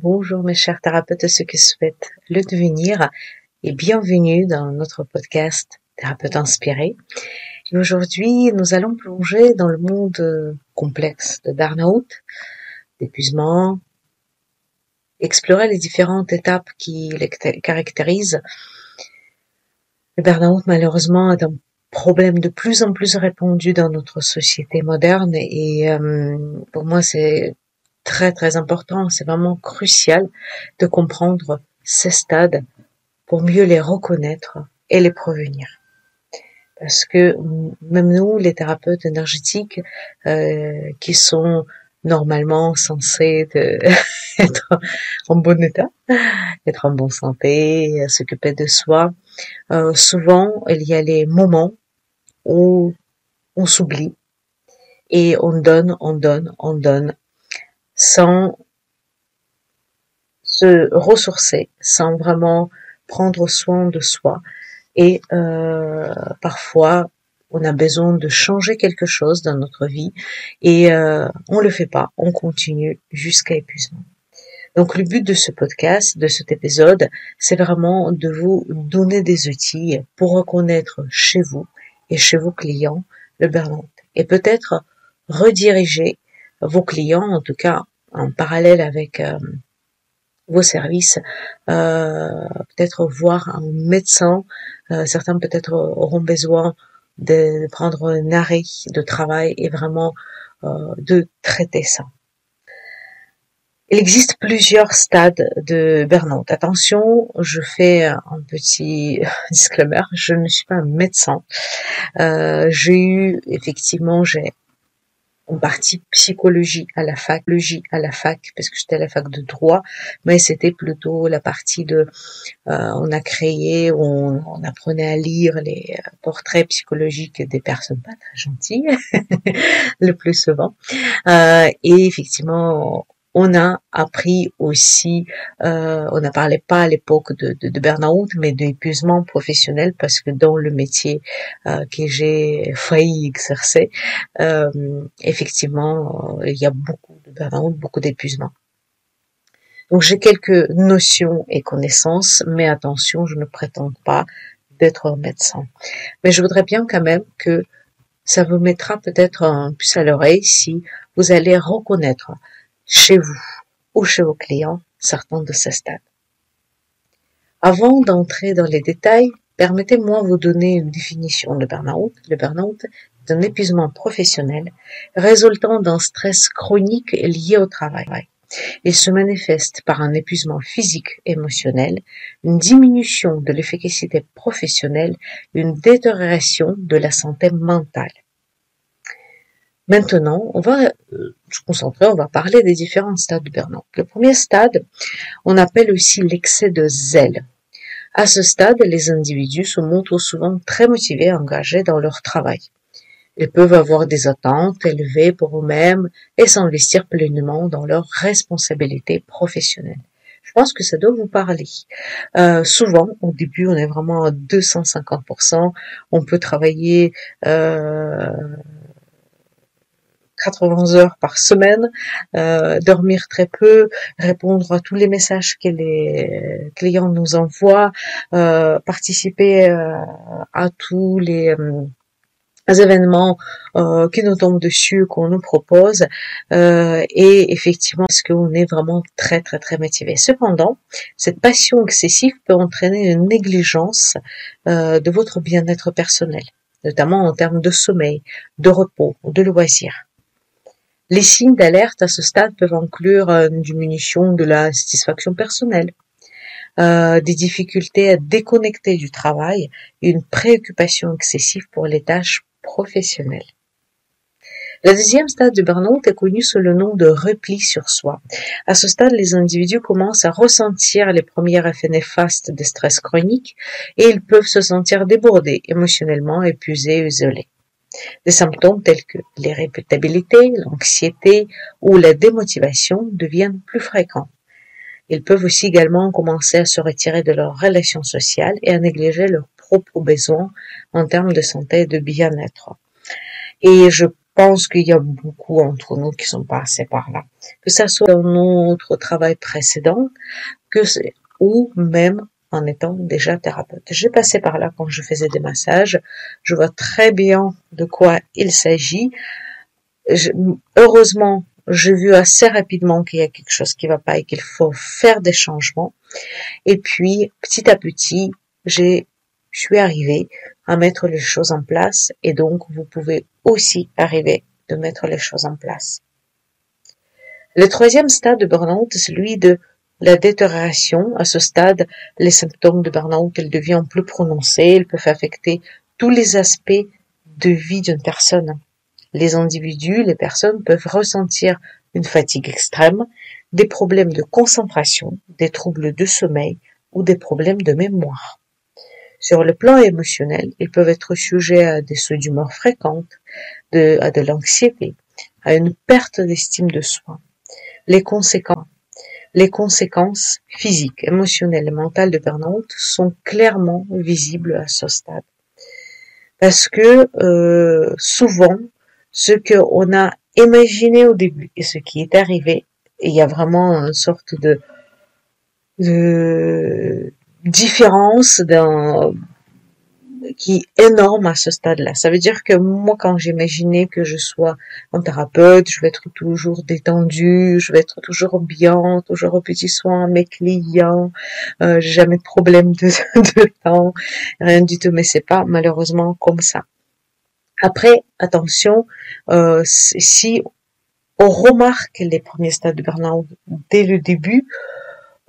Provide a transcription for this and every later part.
Bonjour mes chers thérapeutes et ceux qui souhaitent le devenir et bienvenue dans notre podcast Thérapeute inspiré. aujourd'hui, nous allons plonger dans le monde complexe de burn-out, d'épuisement, explorer les différentes étapes qui les caractérisent. Le burn-out, malheureusement, est un problème de plus en plus répandu dans notre société moderne et euh, pour moi, c'est très très important, c'est vraiment crucial de comprendre ces stades pour mieux les reconnaître et les prévenir. Parce que même nous, les thérapeutes énergétiques, euh, qui sont normalement censés être en bon état, être en bonne santé, s'occuper de soi, euh, souvent il y a les moments où on s'oublie et on donne, on donne, on donne sans se ressourcer, sans vraiment prendre soin de soi. Et euh, parfois, on a besoin de changer quelque chose dans notre vie et euh, on le fait pas, on continue jusqu'à épuisement. Donc le but de ce podcast, de cet épisode, c'est vraiment de vous donner des outils pour reconnaître chez vous et chez vos clients le burn-out et peut-être rediriger vos clients, en tout cas en parallèle avec euh, vos services, euh, peut-être voir un médecin. Euh, certains peut-être auront besoin de prendre un arrêt de travail et vraiment de traiter ça. Il existe plusieurs stades de burn-out. Attention, je fais un petit disclaimer, je ne suis pas un médecin. Euh, j'ai eu effectivement, j'ai en partie psychologie à la fac, logie à la fac, parce que j'étais à la fac de droit, mais c'était plutôt la partie de, euh, on a créé, on, apprenait à lire les euh, portraits psychologiques des personnes pas très gentilles, le plus souvent, euh, et effectivement, on a appris aussi, euh, on ne parlait pas à l'époque de, de, de burn-out, mais d'épuisement professionnel parce que dans le métier euh, que j'ai failli exercer, euh, effectivement, il y a beaucoup de burn-out, beaucoup d'épuisement. Donc j'ai quelques notions et connaissances, mais attention, je ne prétends pas d'être médecin. Mais je voudrais bien quand même que ça vous mettra peut-être un plus à l'oreille si vous allez reconnaître chez vous ou chez vos clients certains de ces stades. Avant d'entrer dans les détails, permettez-moi de vous donner une définition de burn-out. Le burn-out est un épuisement professionnel résultant d'un stress chronique lié au travail. Il se manifeste par un épuisement physique, émotionnel, une diminution de l'efficacité professionnelle, une détérioration de la santé mentale. Maintenant, on va euh, se concentrer, on va parler des différents stades de burn-out. Le premier stade, on appelle aussi l'excès de zèle. À ce stade, les individus se montrent souvent très motivés engagés dans leur travail. Ils peuvent avoir des attentes élevées pour eux-mêmes et s'investir pleinement dans leurs responsabilités professionnelles. Je pense que ça doit vous parler. Euh, souvent, au début, on est vraiment à 250%. On peut travailler euh, 80 heures par semaine, euh, dormir très peu, répondre à tous les messages que les clients nous envoient, euh, participer euh, à tous les événements qui nous tombent dessus, qu'on nous propose, et effectivement, parce qu'on est vraiment très très très motivé? Cependant, cette passion excessive peut entraîner une négligence de votre bien-être personnel, notamment en termes de sommeil, de repos, de loisirs. Les signes d'alerte à ce stade peuvent inclure une diminution de la satisfaction personnelle, euh, des difficultés à déconnecter du travail et une préoccupation excessive pour les tâches professionnelles. Le deuxième stade du burn-out est connu sous le nom de repli sur soi. À ce stade, les individus commencent à ressentir les premiers effets néfastes des stress chroniques et ils peuvent se sentir débordés, émotionnellement épuisés, isolés. Des symptômes tels que l'irréputation, l'anxiété ou la démotivation deviennent plus fréquents. Ils peuvent aussi également commencer à se retirer de leurs relations sociales et à négliger leurs propres besoins en termes de santé et de bien-être. Et je pense qu'il y a beaucoup entre nous qui sont passés par là. Que ça soit dans notre travail précédent, que ou même en étant déjà thérapeute. J'ai passé par là quand je faisais des massages. Je vois très bien de quoi il s'agit. heureusement, j'ai vu assez rapidement qu'il y a quelque chose qui va pas et qu'il faut faire des changements. Et puis, petit à petit, je suis arrivée à mettre les choses en place et donc vous pouvez aussi arriver de mettre les choses en place. Le troisième stade de burn-out celui de la détérioration. À ce stade, les symptômes de burn-out, ils deviennent plus prononcés, ils peuvent affecter tous les aspects de vie d'une personne les individus, les personnes peuvent ressentir une fatigue extrême, des problèmes de concentration, des troubles de sommeil ou des problèmes de mémoire. Sur le plan émotionnel, ils peuvent être sujets à des sauts d'humeur fréquentes, à de l'anxiété, à une perte d'estime de soi. Les conséquences, les conséquences physiques, émotionnelles et mentales de burn-out sont clairement visibles à ce stade. Parce que euh, souvent, ce qu'on a imaginé au début et ce qui est arrivé. il y a vraiment une sorte de, de différence dans, qui est énorme à ce stade-là. Ça veut dire que moi, quand j'imaginais que je sois un thérapeute, je vais être toujours détendu, je vais être toujours bien, toujours au petit soin mes clients, euh, j'ai jamais de problème de, de temps, rien du tout. Mais c'est pas malheureusement comme ça. Après, attention, euh, si on remarque les premiers stades de burn-out dès le début,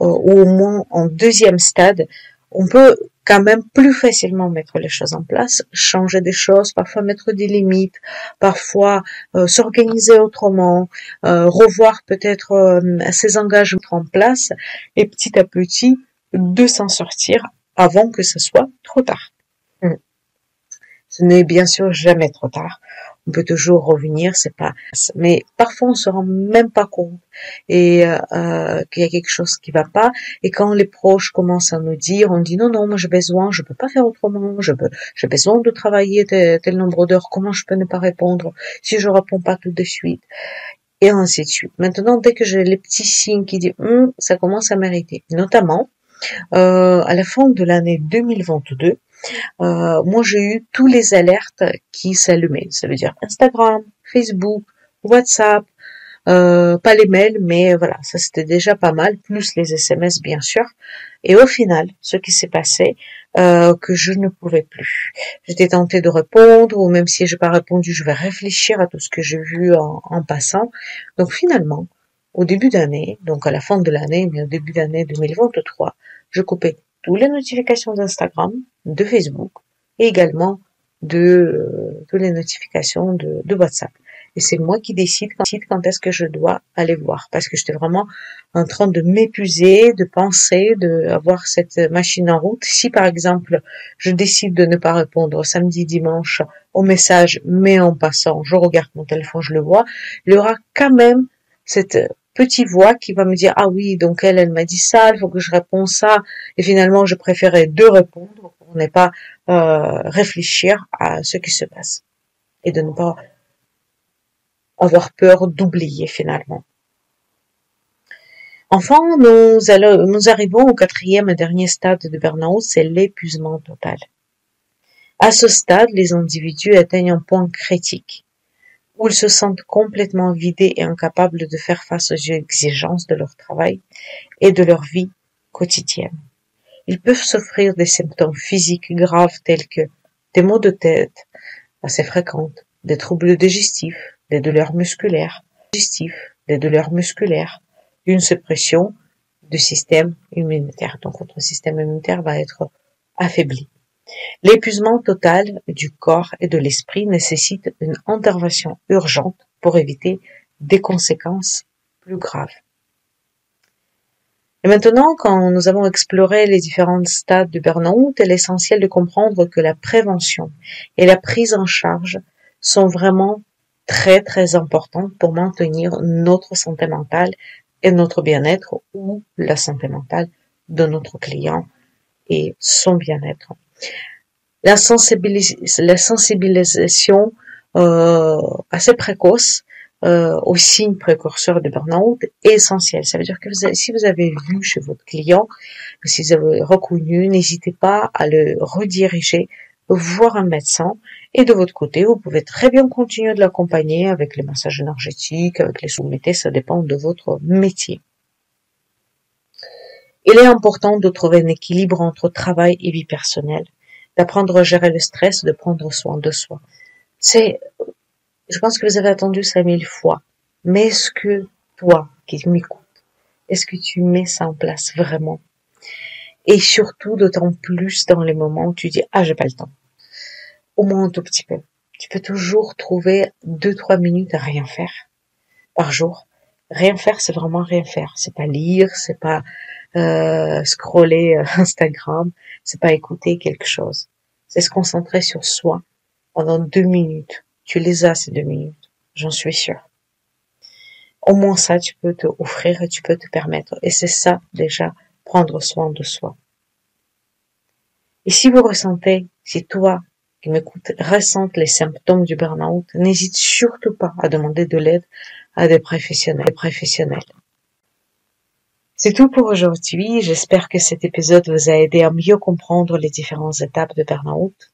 euh, ou au moins en deuxième stade, on peut quand même plus facilement mettre les choses en place, changer des choses, parfois mettre des limites, parfois euh, s'organiser autrement, revoir peut-être ses engagements en place, et petit à petit de s'en sortir avant que ce soit trop tard. Ce n'est bien sûr jamais trop tard. On peut toujours revenir, c'est pas. Mais parfois on se rend même pas compte et euh, euh, qu'il y a quelque chose qui va pas. Et quand les proches commencent à nous dire, on dit non non, moi j'ai besoin, je peux pas faire autrement, je peux, j'ai besoin de travailler tel, tel nombre d'heures. Comment je peux ne pas répondre si je réponds pas tout de suite? Et ainsi de suite. Maintenant, dès que j'ai les petits signes qui disent hum, ça commence à mériter, notamment euh, à la fin de l'année 2022, euh, moi j'ai eu tous les alertes qui s'allumaient. Ça veut dire Instagram, Facebook, WhatsApp, euh, pas les mails, mais voilà, ça c'était déjà pas mal, plus les SMS bien sûr. Et au final, ce qui s'est passé, euh, que je ne pouvais plus. J'étais tentée de répondre, ou même si je n'ai pas répondu, je vais réfléchir à tout ce que j'ai vu en, en, passant. Donc finalement, au début d'année, donc à la fin de l'année, mais au début d'année 2023, je coupais toutes les notifications d'Instagram, de Facebook et également de euh, toutes les notifications de, de WhatsApp. Et c'est moi qui décide quand, quand est-ce que je dois aller voir. Parce que j'étais vraiment en train de m'épuiser, de penser, de avoir cette machine en route. Si par exemple, je décide de ne pas répondre samedi, dimanche au message, mais en passant, je regarde mon téléphone, je le vois, il y aura quand même cette petite voix qui va me dire ah oui donc elle elle m'a dit ça il faut que je réponde ça et finalement je préférais de répondre pour ne pas euh, réfléchir à ce qui se passe et de ne pas avoir peur d'oublier finalement. Enfin, nous, allons, nous arrivons au quatrième et dernier stade de burn-out, c'est l'épuisement total. À ce stade, les individus atteignent un point critique où ils se sentent complètement vidés et incapables de faire face aux exigences de leur travail et de leur vie quotidienne. Ils peuvent souffrir des symptômes physiques graves tels que des maux de tête assez fréquentes, des troubles digestifs, des douleurs musculaires, digestifs, des douleurs musculaires, une suppression du système immunitaire. Donc votre système immunitaire va être affaibli. L'épuisement total du corps et de l'esprit nécessite une intervention urgente pour éviter des conséquences plus graves. Et maintenant, quand nous avons exploré les différents stades du burn-out, il est essentiel de comprendre que la prévention et la prise en charge sont vraiment très très importantes pour maintenir notre santé mentale et notre bien-être ou la santé mentale de notre client et son bien-être. La, sensibilisation euh, assez précoce euh, aux signes précurseurs de burn-out est essentiel. Ça veut dire que si vous avez vu chez votre client, si vous avez reconnu, n'hésitez pas à le rediriger voir un médecin et de votre côté, vous pouvez très bien continuer de l'accompagner avec les massages énergétiques, avec les soumettés, ça dépend de votre métier. Il est important de trouver un équilibre entre travail et vie personnelle, d'apprendre à gérer le stress, de prendre soin de soi. C'est je pense que vous avez attendu ça mille fois. Mais est-ce que toi qui m'écoutes, est-ce que tu mets ça en place vraiment? Et surtout, d'autant plus dans les moments où tu dis ah j'ai pas le temps. Au moins un tout petit peu. Tu peux toujours trouver deux trois minutes à rien faire par jour. Rien faire, c'est vraiment rien faire. C'est pas lire, c'est pas euh, scroller euh, Instagram, c'est pas écouter quelque chose. C'est se concentrer sur soi pendant deux minutes tu les as ces deux minutes, j'en suis sûre. Au moins ça, tu peux te offrir et tu peux te permettre. Et c'est ça déjà, prendre soin de soi. Et si vous ressentez, si toi qui m'écoutes ressente les symptômes du burn-out, n'hésite surtout pas à demander de l'aide à des professionnels. Professionnels. C'est tout pour aujourd'hui. J'espère que cet épisode vous a aidé à mieux comprendre les différentes étapes de burn-out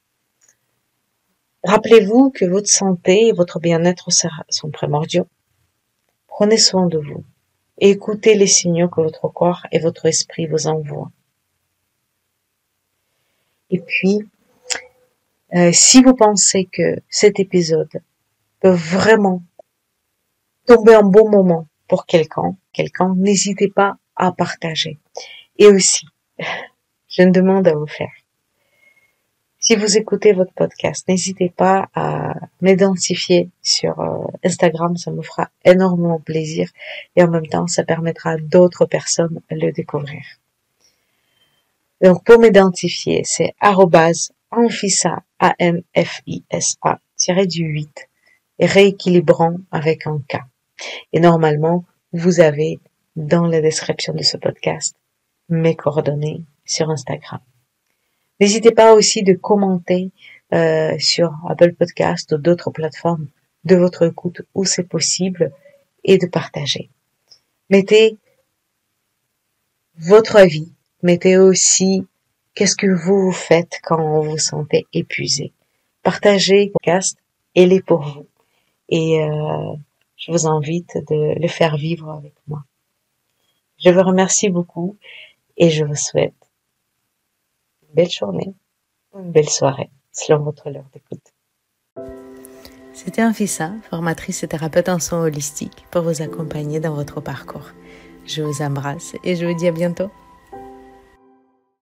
Rappelez-vous que votre santé et votre bien-être sont primordiaux. Prenez soin de vous et écoutez les signaux que votre corps et votre esprit vous envoient. Et puis, euh, si vous pensez que cet épisode peut vraiment tomber un bon moment pour quelqu'un, quelqu'un, n'hésitez pas à partager. Et aussi, je me demande à vous faire. Si vous écoutez votre podcast, n'hésitez pas à m'identifier sur euh, Instagram, ça me fera énormément plaisir et en même temps, ça permettra à d'autres personnes de le découvrir. Donc, pour m'identifier, c'est @amfisa a m f i s a du 8 et rééquilibrant avec un K. Et normalement, vous avez dans la description de ce podcast mes coordonnées sur Instagram. N'hésitez pas aussi de commenter euh, sur Apple Podcast ou d'autres plateformes de votre écoute où c'est possible et de partager. Mettez votre avis, mettez aussi qu'est-ce que vous, faites quand vous sentez épuisé. Partagez le podcast, et les pour vous. Et euh, je vous invite de le faire vivre avec moi. Je vous remercie beaucoup et je vous souhaite belle journée une belle soirée, selon votre heure d'écoute. C'était Anfissa, formatrice et thérapeute en soins holistiques, pour vous accompagner dans votre parcours. Je vous embrasse et je vous dis à bientôt.